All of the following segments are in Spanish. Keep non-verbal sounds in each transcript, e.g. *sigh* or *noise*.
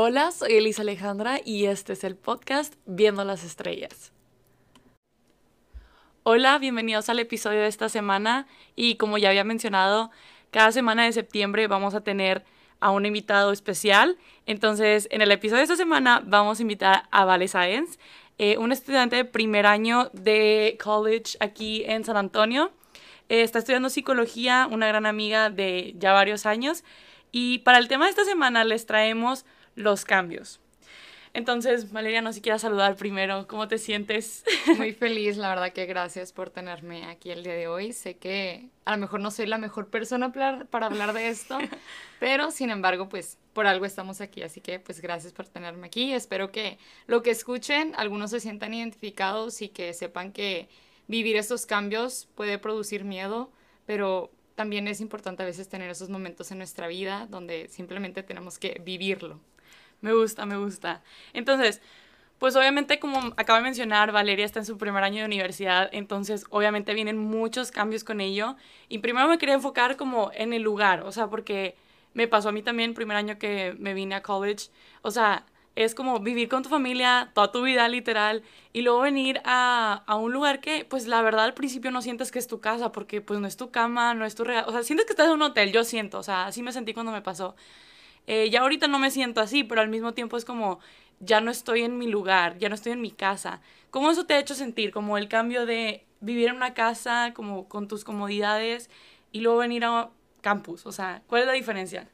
Hola, soy Elisa Alejandra y este es el podcast Viendo las Estrellas. Hola, bienvenidos al episodio de esta semana y como ya había mencionado, cada semana de septiembre vamos a tener a un invitado especial. Entonces, en el episodio de esta semana vamos a invitar a Vale Sáenz, eh, un estudiante de primer año de college aquí en San Antonio. Eh, está estudiando psicología, una gran amiga de ya varios años. Y para el tema de esta semana les traemos los cambios. Entonces, Valeria, no si quieras saludar primero, ¿cómo te sientes? *laughs* Muy feliz, la verdad que gracias por tenerme aquí el día de hoy. Sé que a lo mejor no soy la mejor persona para hablar de esto, *laughs* pero sin embargo, pues por algo estamos aquí, así que pues gracias por tenerme aquí. Espero que lo que escuchen, algunos se sientan identificados y que sepan que vivir estos cambios puede producir miedo, pero también es importante a veces tener esos momentos en nuestra vida donde simplemente tenemos que vivirlo. Me gusta, me gusta. Entonces, pues obviamente como acaba de mencionar, Valeria está en su primer año de universidad, entonces obviamente vienen muchos cambios con ello. Y primero me quería enfocar como en el lugar, o sea, porque me pasó a mí también el primer año que me vine a college, o sea, es como vivir con tu familia toda tu vida literal y luego venir a, a, un lugar que pues la verdad al principio no sientes que es tu casa porque pues no es tu cama, no es tu regalo, o sea, sientes que estás en un hotel, yo siento, o sea, así me sentí cuando me pasó. Eh, ya ahorita no me siento así, pero al mismo tiempo es como, ya no estoy en mi lugar, ya no estoy en mi casa. ¿Cómo eso te ha hecho sentir? Como el cambio de vivir en una casa, como con tus comodidades, y luego venir a campus. O sea, ¿cuál es la diferencia?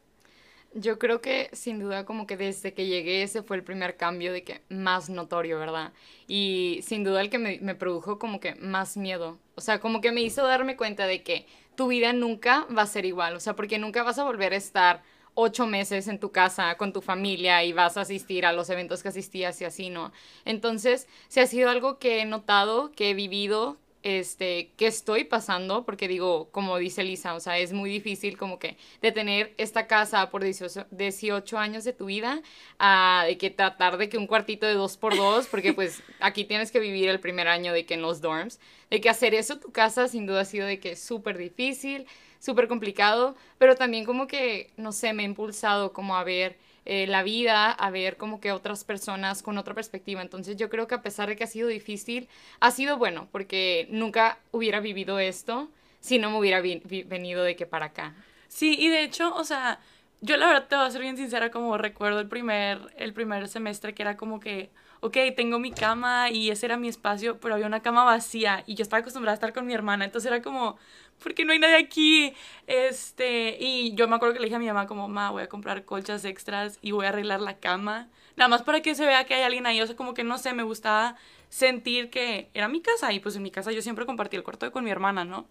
Yo creo que sin duda como que desde que llegué ese fue el primer cambio de que más notorio, ¿verdad? Y sin duda el que me, me, produjo como que más miedo. O sea, como que me hizo darme cuenta de que tu vida nunca va a ser igual. O sea, porque nunca vas a volver a estar ocho meses en tu casa con tu familia y vas a asistir a los eventos que asistías y así, ¿no? Entonces, se ha sido algo que he notado, que he vivido, este, que estoy pasando, porque digo, como dice Lisa, o sea, es muy difícil como que de tener esta casa por 18, 18 años de tu vida, a de que tratar de que un cuartito de dos por dos, porque pues *laughs* aquí tienes que vivir el primer año de que en los dorms, de que hacer eso tu casa sin duda ha sido de que es súper difícil, súper complicado, pero también como que, no sé, me ha impulsado como a ver eh, la vida, a ver como que otras personas con otra perspectiva. Entonces yo creo que a pesar de que ha sido difícil, ha sido bueno, porque nunca hubiera vivido esto si no me hubiera venido de que para acá. Sí, y de hecho, o sea, yo la verdad te voy a ser bien sincera, como recuerdo el primer, el primer semestre que era como que ok, tengo mi cama y ese era mi espacio, pero había una cama vacía y yo estaba acostumbrada a estar con mi hermana, entonces era como, ¿por qué no hay nadie aquí? Este, y yo me acuerdo que le dije a mi mamá como, ma, voy a comprar colchas extras y voy a arreglar la cama, nada más para que se vea que hay alguien ahí, o sea, como que no sé, me gustaba sentir que era mi casa y pues en mi casa yo siempre compartí el cuarto con mi hermana, ¿no?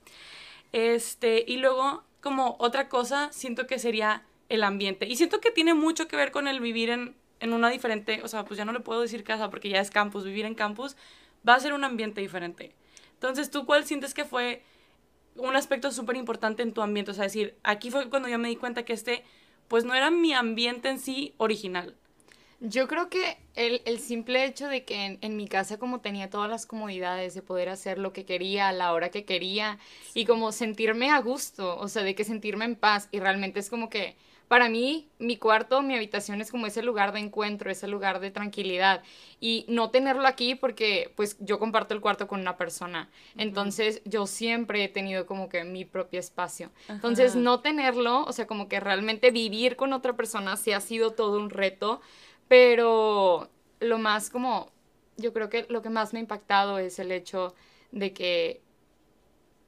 Este, y luego como otra cosa, siento que sería el ambiente. Y siento que tiene mucho que ver con el vivir en, en una diferente, o sea, pues ya no le puedo decir casa porque ya es campus, vivir en campus va a ser un ambiente diferente. Entonces, ¿tú cuál sientes que fue un aspecto súper importante en tu ambiente? O sea, decir, aquí fue cuando yo me di cuenta que este, pues no era mi ambiente en sí original. Yo creo que el, el simple hecho de que en, en, mi casa como tenía todas las comodidades de poder hacer lo que quería a la hora que quería y como sentirme a gusto, o sea, de que sentirme en paz y realmente es como que para mí, mi cuarto, mi habitación es como ese lugar de encuentro, ese lugar de tranquilidad. Y no tenerlo aquí porque pues yo comparto el cuarto con una persona. Entonces yo siempre he tenido como que mi propio espacio. Entonces no tenerlo, o sea, como que realmente vivir con otra persona sí ha sido todo un reto. Pero lo más como, yo creo que lo que más me ha impactado es el hecho de que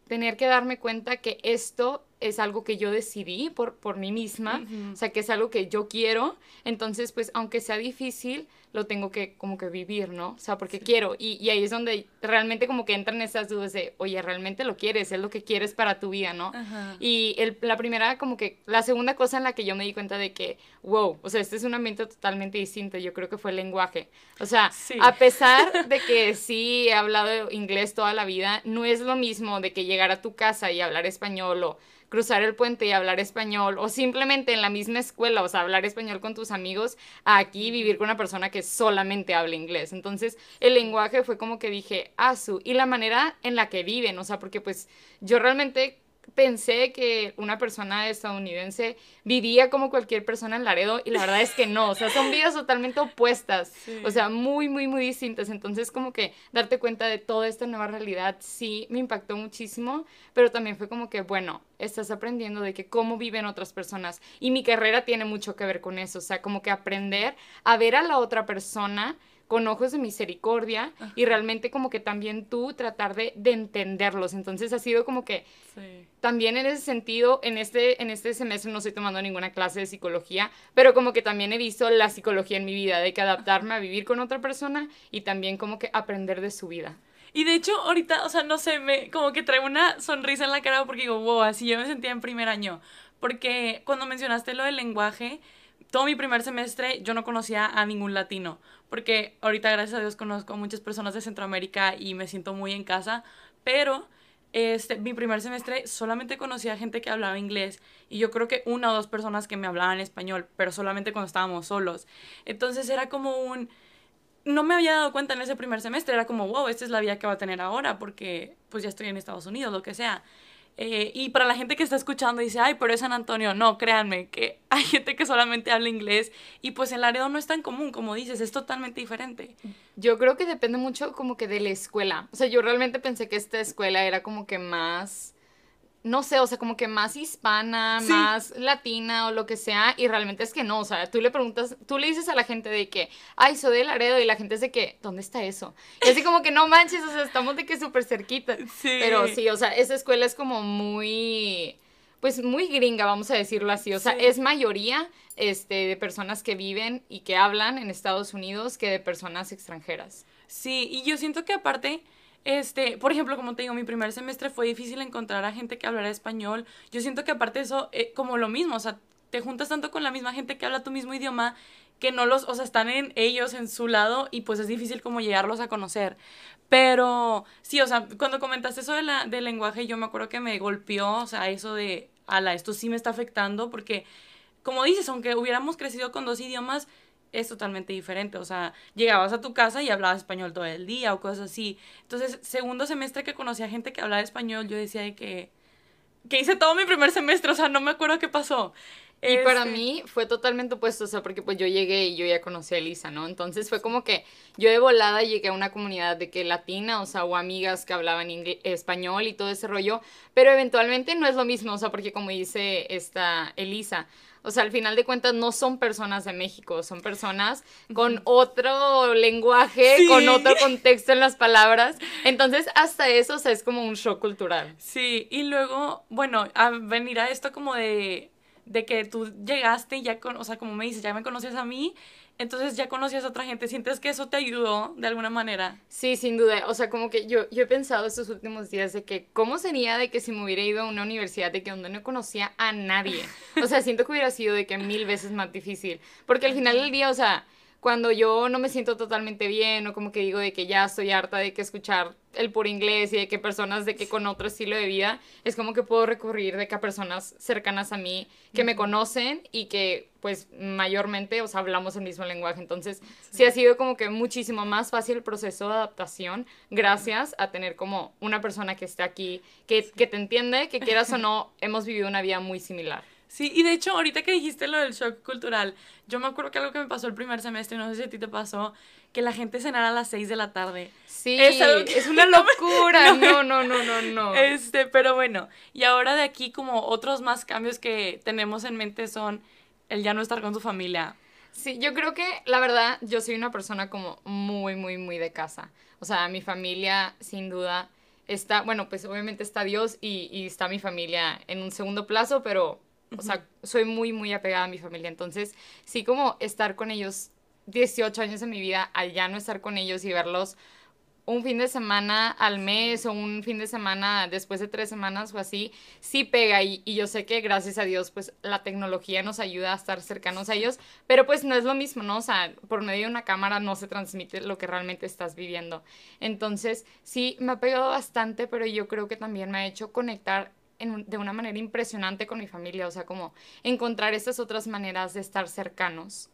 tener que darme cuenta que esto es algo que yo decidí por, por mí misma, o sea, que es algo que yo quiero, entonces, pues, aunque sea difícil, lo tengo que como que vivir, ¿no? O sea, porque quiero, y, y, ahí es donde realmente como que entran esas dudas de, oye, realmente lo quieres, es lo que quieres para tu vida, ¿no? Y el, la primera, como que, la segunda cosa en la que yo me di cuenta de que, wow, o sea, este es un ambiente totalmente distinto, yo creo que fue el lenguaje. O sea, a pesar *laughs* de que sí he hablado inglés toda la vida, no es lo mismo de que llegar a tu casa y hablar español o cruzar el puente y hablar español, o simplemente en la misma escuela, o sea, hablar español con tus amigos, a aquí vivir con una persona que solamente habla inglés. Entonces, el lenguaje fue como que dije, su y la manera en la que viven, o sea, porque pues yo realmente pensé que una persona estadounidense vivía como cualquier persona en Laredo y la verdad es que no, o sea, son vidas totalmente opuestas, o sea, muy, muy, muy distintas. Entonces, como que darte cuenta de toda esta nueva realidad sí me impactó muchísimo, pero también fue como que, bueno, estás aprendiendo de que cómo viven otras personas y mi carrera tiene mucho que ver con eso, o sea, como que aprender a ver a la otra persona con ojos de misericordia y realmente como que también tú tratar de, entenderlos. Entonces ha sido como que también en ese sentido, en este, en este semestre no estoy tomando ninguna clase de psicología, pero como que también he visto la psicología en mi vida, de que adaptarme a vivir con otra persona y también como que aprender de su vida. Y de hecho, ahorita, o sea, no sé, me como que traigo una sonrisa en la cara porque digo, wow, así yo me sentía en primer año. Porque cuando mencionaste lo del lenguaje, todo mi primer semestre yo no conocía a ningún latino, porque ahorita gracias a Dios conozco muchas personas de Centroamérica y me siento muy en casa, pero este, mi primer semestre solamente conocía gente que hablaba inglés y yo creo que una o dos personas que me hablaban español, pero solamente cuando estábamos solos. Entonces era como un... No me había dado cuenta en ese primer semestre, era como, wow, esta es la vida que va a tener ahora porque pues ya estoy en Estados Unidos, lo que sea. Eh, y para la gente que está escuchando dice, ay, pero es San Antonio. No, créanme que *laughs* hay gente que solamente habla inglés y pues el Laredo no es tan común, como dices, es totalmente diferente. Yo creo que depende mucho como que de la escuela. O sea, yo realmente pensé que esta escuela era como que más no sé, o sea, como que más hispana, más latina o lo que sea, y realmente es que no, o sea, tú le preguntas, tú le dices a la gente de que, ay, soy de Laredo, y la gente es de que, ¿dónde está eso? Y así como que no manches, o sea, estamos de que súper cerquita. Sí. Pero sí, o sea, esa escuela es como muy, pues muy gringa, vamos a decirlo así, o sea, es mayoría este, de personas que viven y que hablan en Estados Unidos que de personas extranjeras. Sí, y yo siento que aparte este, por ejemplo, como te digo, mi primer semestre fue difícil encontrar a gente que hablara español. Yo siento que aparte de eso, eh, como lo mismo, o sea, te juntas tanto con la misma gente que habla tu mismo idioma que no los, o sea, están en ellos, en su lado, y pues es difícil como llegarlos a conocer. Pero sí, o sea, cuando comentaste eso de la, del lenguaje, yo me acuerdo que me golpeó, o sea, eso de, ala, esto sí me está afectando, porque, como dices, aunque hubiéramos crecido con dos idiomas, es totalmente diferente. O sea, llegabas a tu casa y hablabas español todo el día o cosas así. Entonces, segundo semestre que conocí a gente que hablaba español, yo decía de que, que hice todo mi primer semestre, o sea, no me acuerdo qué pasó. Y para este mí fue totalmente opuesto, o sea, porque pues yo llegué y yo ya conocí a Elisa, ¿no? Entonces fue como que yo de volada llegué a una comunidad de que latina, o sea, o amigas que hablaban español y todo ese rollo, pero eventualmente no es lo mismo, o sea, porque como dice esta Elisa, o sea, al final de cuentas no son personas de México, son personas con otro lenguaje, con otro contexto en las palabras. Entonces, hasta eso, o sea, es como un shock cultural. Sí, y luego, bueno, a venir a esto como de, de que tú llegaste y ya, con, o sea, como me dices, ya me conoces a mí entonces ya conocías a otra gente. ¿Sientes que eso te ayudó de alguna manera? Sí, sin duda. O sea, como que yo, yo he pensado estos últimos días de que cómo sería de que si me hubiera ido a una universidad de que donde no conocía a nadie. O sea, siento que hubiera sido de que mil veces más difícil. Porque al final del día, o sea, cuando yo no me siento totalmente bien o como que digo de que ya estoy harta de que escuchar el puro inglés y de que personas de que con otro estilo de vida, es como que puedo recurrir de que a personas cercanas a mí que me conocen y que pues mayormente, o sea, hablamos el mismo lenguaje. Entonces, sí. ha sido como que muchísimo más fácil el proceso de adaptación gracias a tener como una persona que esté aquí, que, que te entiende, que quieras o no, hemos vivido una vida muy similar. Sí, y de hecho, ahorita que dijiste lo del shock cultural, yo me acuerdo que algo que me pasó el primer semestre, no sé si a ti te pasó, que la gente cenara a las 6 de la tarde. Sí, es, es una *laughs* locura. No, no, no, no, no. Este, pero bueno, y ahora de aquí como otros más cambios que tenemos en mente son el ya no estar con tu familia. Sí, yo creo que la verdad yo soy una persona como muy, muy, muy de casa. O sea, mi familia sin duda está, bueno, pues obviamente está Dios y, y está mi familia en un segundo plazo, pero o sea, soy muy, muy apegada a mi familia. Entonces, sí como estar con ellos 18 años de mi vida, al ya no estar con ellos y verlos un fin de semana al mes o un fin de semana después de tres semanas o así, sí pega y, y, yo sé que gracias a Dios pues la tecnología nos ayuda a estar cercanos a ellos, pero pues no es lo mismo, ¿no? O sea, por medio de una cámara no se transmite lo que realmente estás viviendo. Entonces, sí, me ha pegado bastante, pero yo creo que también me ha hecho conectar de una manera impresionante con mi familia, o sea, como encontrar estas otras maneras de estar cercanos.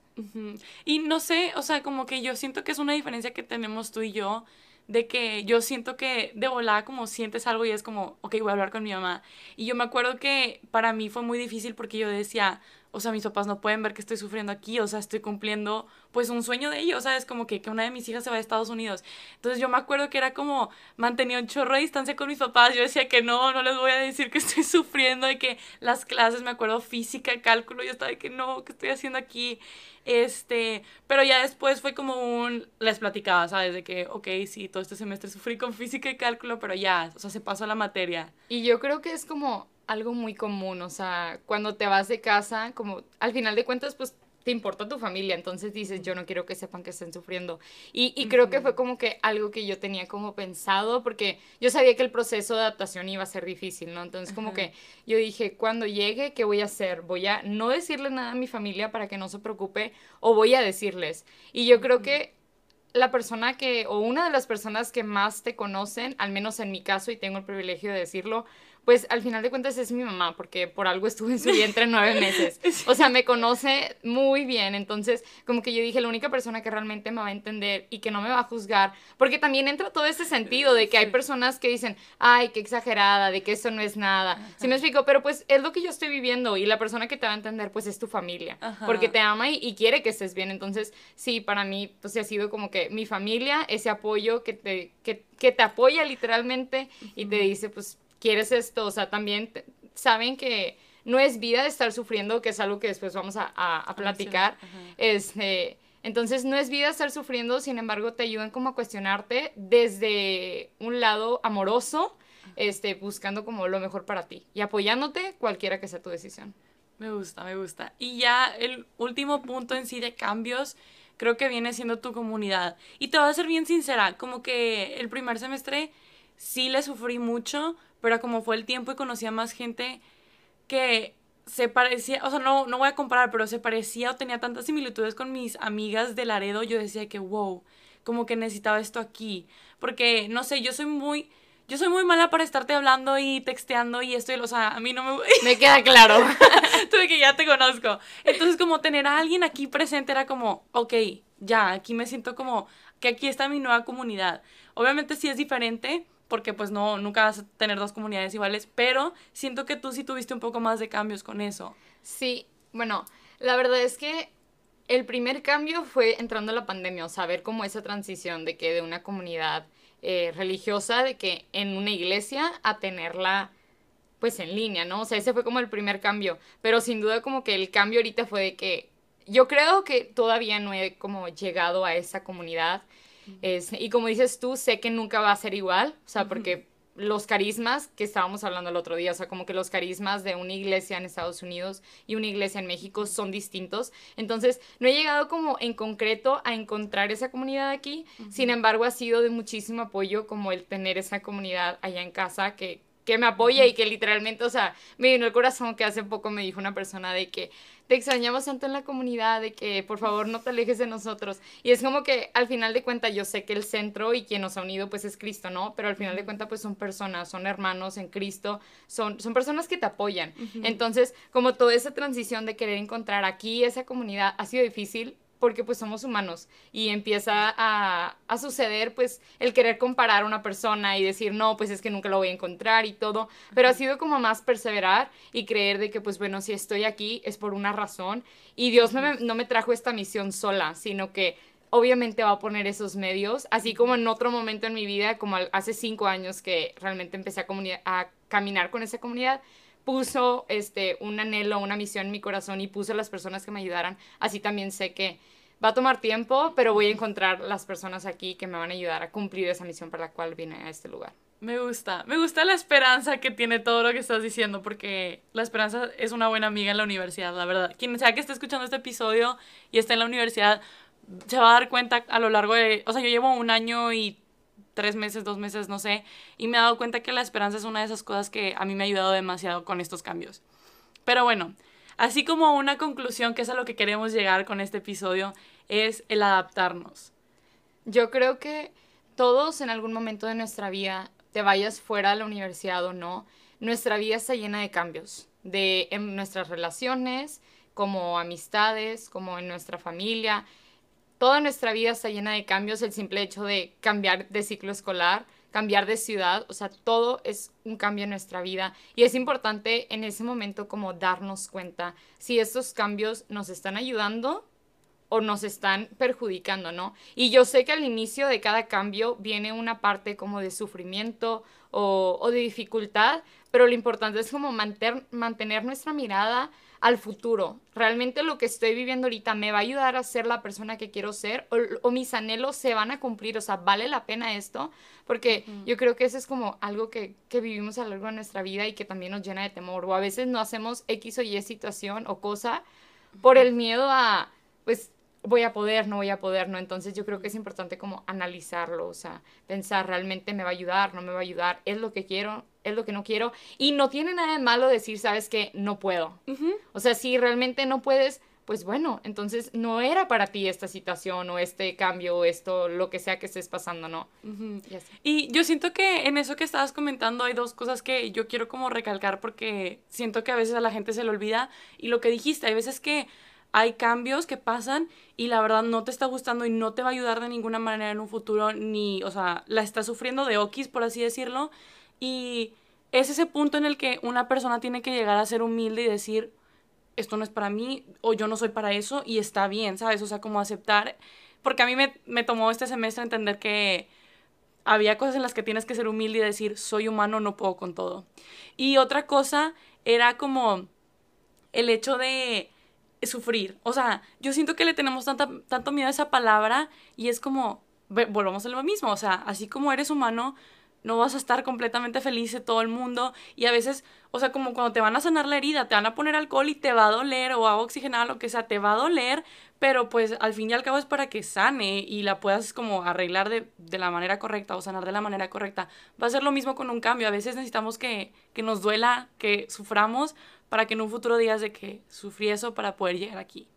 Y no sé, o sea, como que yo siento que es una diferencia que tenemos tú y yo, de que yo siento que de volada como sientes algo y es como, ok, voy a hablar con mi mamá. Y yo me acuerdo que para mí fue muy difícil porque yo decía, o sea, mis papás no pueden ver que estoy sufriendo aquí, o sea, estoy cumpliendo pues un sueño de ellos, ¿sabes? Como que, que una de mis hijas se va a Estados Unidos. Entonces yo me acuerdo que era como mantenía un chorro de distancia con mis papás, yo decía que no, no les voy a decir que *laughs* estoy sufriendo, de que las clases, me acuerdo, física, cálculo, yo estaba de que no, ¿qué estoy haciendo aquí? Este, pero ya después fue como un, les platicaba, ¿sabes? De que, ok, sí, todo este semestre sufrí con física y cálculo, pero ya, o sea, se pasó la materia. Y yo creo que es como algo muy común, o sea, cuando te vas de casa, como al final de cuentas, pues te importa tu familia, entonces dices, yo no quiero que sepan que estén sufriendo. Y, y creo que fue como que algo que yo tenía como pensado, porque yo sabía que el proceso de adaptación iba a ser difícil, ¿no? Entonces como que yo dije, cuando llegue, ¿qué voy a hacer? ¿Voy a no decirle nada a mi familia para que no se preocupe o voy a decirles? Y yo creo que la persona que, o una de las personas que más te conocen, al menos en mi caso, y tengo el privilegio de decirlo, pues al final de cuentas es mi mamá, porque por algo estuve en su vientre nueve meses. *laughs* O sea, me conoce muy bien. Entonces, como que yo dije, la única persona que realmente me va a entender y que no me va a juzgar, porque también entra todo ese sentido de que hay personas que dicen, ay, qué exagerada, de que eso no es nada. Sí me explico, pero pues es lo que yo estoy viviendo y la persona que te va a entender, pues es tu familia, porque te ama y, quiere que estés bien. Entonces, sí, para mí, pues ha sido como que mi familia, ese apoyo que te, que, que te apoya literalmente y te dice, pues quieres esto, o sea, también saben que no es vida estar sufriendo, que es algo que después vamos a, a, platicar. Este, entonces, no es vida estar sufriendo, sin embargo, te ayudan como a cuestionarte desde un lado amoroso, este, buscando como lo mejor para ti y apoyándote cualquiera que sea tu decisión. Me gusta, me gusta. Y ya el último punto en sí de cambios, creo que viene siendo tu comunidad. Y te voy a ser bien sincera, como que el primer semestre sí le sufrí mucho, pero como fue el tiempo y conocía más gente que se parecía, o sea, no, no voy a comparar, pero se parecía o tenía tantas similitudes con mis amigas de Laredo, yo decía que, wow, como que necesitaba esto aquí, porque, no sé, yo soy muy, yo soy muy mala para estarte hablando y texteando y esto, y, o sea, a mí no me... *laughs* Me queda claro. *laughs* Tuve que ya te conozco. Entonces, como tener a alguien aquí presente era como, ok, ya, aquí me siento como que aquí está mi nueva comunidad. Obviamente sí es diferente, porque pues no, nunca vas a tener dos comunidades iguales, pero siento que tú sí tuviste un poco más de cambios con eso. Sí, bueno, la verdad es que el primer cambio fue entrando a la pandemia, o sea, ver cómo esa transición de que de una comunidad eh, religiosa, de que en una iglesia, a tenerla pues en línea, ¿no? O sea, ese fue como el primer cambio, pero sin duda como que el cambio ahorita fue de que yo creo que todavía no he como llegado a esa comunidad es, y como dices tú, sé que nunca va a ser igual, o sea, porque los carismas que estábamos hablando el otro día, o sea, como que los carismas de una iglesia en Estados Unidos y una iglesia en México son distintos. Entonces, no he llegado como en concreto a encontrar esa comunidad aquí, sin embargo, ha sido de muchísimo apoyo como el tener esa comunidad allá en casa que, que me apoya y que literalmente, o sea, me vino el corazón que hace poco me dijo una persona de que te extrañamos tanto en la comunidad, de que por favor no te alejes de nosotros. Y es como que al final de cuentas yo sé que el centro y quien nos ha unido pues es Cristo, ¿no? Pero al final de cuentas pues son personas, son hermanos en Cristo, son, son personas que te apoyan. Entonces, como toda esa transición de querer encontrar aquí esa comunidad ha sido difícil, porque pues somos humanos. Y empieza a, a, suceder pues el querer comparar a una persona y decir no pues es que nunca lo voy a encontrar y todo, pero ha sido como más perseverar y creer de que pues bueno si estoy aquí es por una razón. Y Dios no me, no me trajo esta misión sola, sino que obviamente va a poner esos medios, así como en otro momento en mi vida, como hace cinco años que realmente empecé a, a caminar con esa comunidad, puso este, un anhelo, una misión en mi corazón y puso las personas que me ayudaran. Así también sé que va a tomar tiempo, pero voy a encontrar las personas aquí que me van a ayudar a cumplir esa misión para la cual vine a este lugar. Me gusta, me gusta la esperanza que tiene todo lo que estás diciendo, porque la esperanza es una buena amiga en la universidad, la verdad. Quien sea que esté escuchando este episodio y esté en la universidad, se va a dar cuenta a lo largo de, o sea, yo llevo un año y tres meses, dos meses, no sé, y me he dado cuenta que la esperanza es una de esas cosas que a mí me ha ayudado demasiado con estos cambios. Pero bueno, así como una conclusión, que es a lo que queremos llegar con este episodio, es el adaptarnos. Yo creo que todos en algún momento de nuestra vida, te vayas fuera de la universidad o no, nuestra vida está llena de cambios, de en nuestras relaciones, como amistades, como en nuestra familia, toda nuestra vida está llena de cambios, el simple hecho de cambiar de ciclo escolar, cambiar de ciudad, o sea, todo es un cambio en nuestra vida y es importante en ese momento como darnos cuenta si estos cambios nos están ayudando o nos están perjudicando, ¿no? Y yo sé que al inicio de cada cambio viene una parte como de sufrimiento o, o de dificultad, pero lo importante es como mantener, mantener nuestra mirada al futuro. ¿Realmente lo que estoy viviendo ahorita me va a ayudar a ser la persona que quiero ser? ¿O, mis anhelos se van a cumplir? O sea, ¿vale la pena esto? Porque yo creo que eso es como algo que, que, vivimos a lo largo de nuestra vida y que también nos llena de temor. O a veces no hacemos X o Y situación o cosa por el miedo a, pues, voy a poder, no voy a poder, ¿no? Entonces yo creo que es importante como analizarlo, o sea, pensar realmente me va a ayudar, no me va a ayudar, es lo que quiero, es lo que no quiero. Y no tiene nada de malo decir, sabes que no puedo. O sea, si realmente no puedes, pues bueno, entonces no era para ti esta situación o este cambio o esto, lo que sea que estés pasando, ¿no? Y yo siento que en eso que estabas comentando hay dos cosas que yo quiero como recalcar porque siento que a veces a la gente se le olvida y lo que dijiste, hay veces que hay cambios que pasan y la verdad no te está gustando y no te va a ayudar de ninguna manera en un futuro, ni, o sea, la estás sufriendo de okis, por así decirlo, y es ese punto en el que una persona tiene que llegar a ser humilde y decir, esto no es para mí o yo no soy para eso y está bien, ¿sabes? O sea, como aceptar, porque a mí me, me tomó este semestre entender que había cosas en las que tienes que ser humilde y decir, soy humano, no puedo con todo. Y otra cosa era como el hecho de sufrir. O sea, yo siento que le tenemos tanta, tanto miedo a esa palabra y es como, volvamos a lo mismo, o sea, así como eres humano, no vas a estar completamente feliz de todo el mundo y a veces, o sea, como cuando te van a sanar la herida, te van a poner alcohol y te va a doler o agua oxigenada, lo que sea, te va a doler, pero pues al fin y al cabo es para que sane y la puedas como arreglar de, de la manera correcta o sanar de la manera correcta. Va a ser lo mismo con un cambio, a veces necesitamos que, que nos duela, que suframos para que en un futuro digas de que sufrí eso para poder llegar aquí.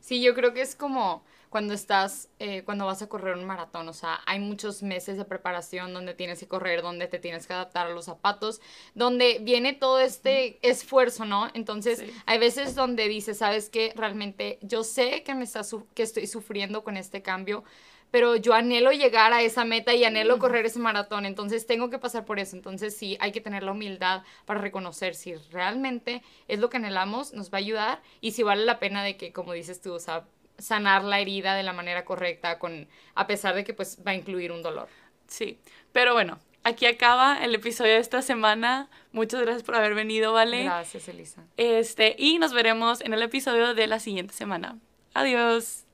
Sí, yo creo que es como cuando estás, eh, cuando vas a correr un maratón, o sea, hay muchos meses de preparación donde tienes que correr, donde te tienes que adaptar a los zapatos, donde viene todo este esfuerzo, ¿no? Entonces, hay veces donde dices, ¿sabes qué? Realmente yo sé que me está que estoy sufriendo con este cambio, pero yo anhelo llegar a esa meta y anhelo correr ese maratón, entonces tengo que pasar por eso. Entonces sí, hay que tener la humildad para reconocer si realmente es lo que anhelamos, nos va a ayudar y si vale la pena de que, como dices tú, o sea, sanar la herida de la manera correcta, con, a pesar de que pues va a incluir un dolor. Sí, pero bueno, aquí acaba el episodio de esta semana. Muchas gracias por haber venido, ¿vale? Gracias, Elisa. Este, y nos veremos en el episodio de la siguiente semana. Adiós.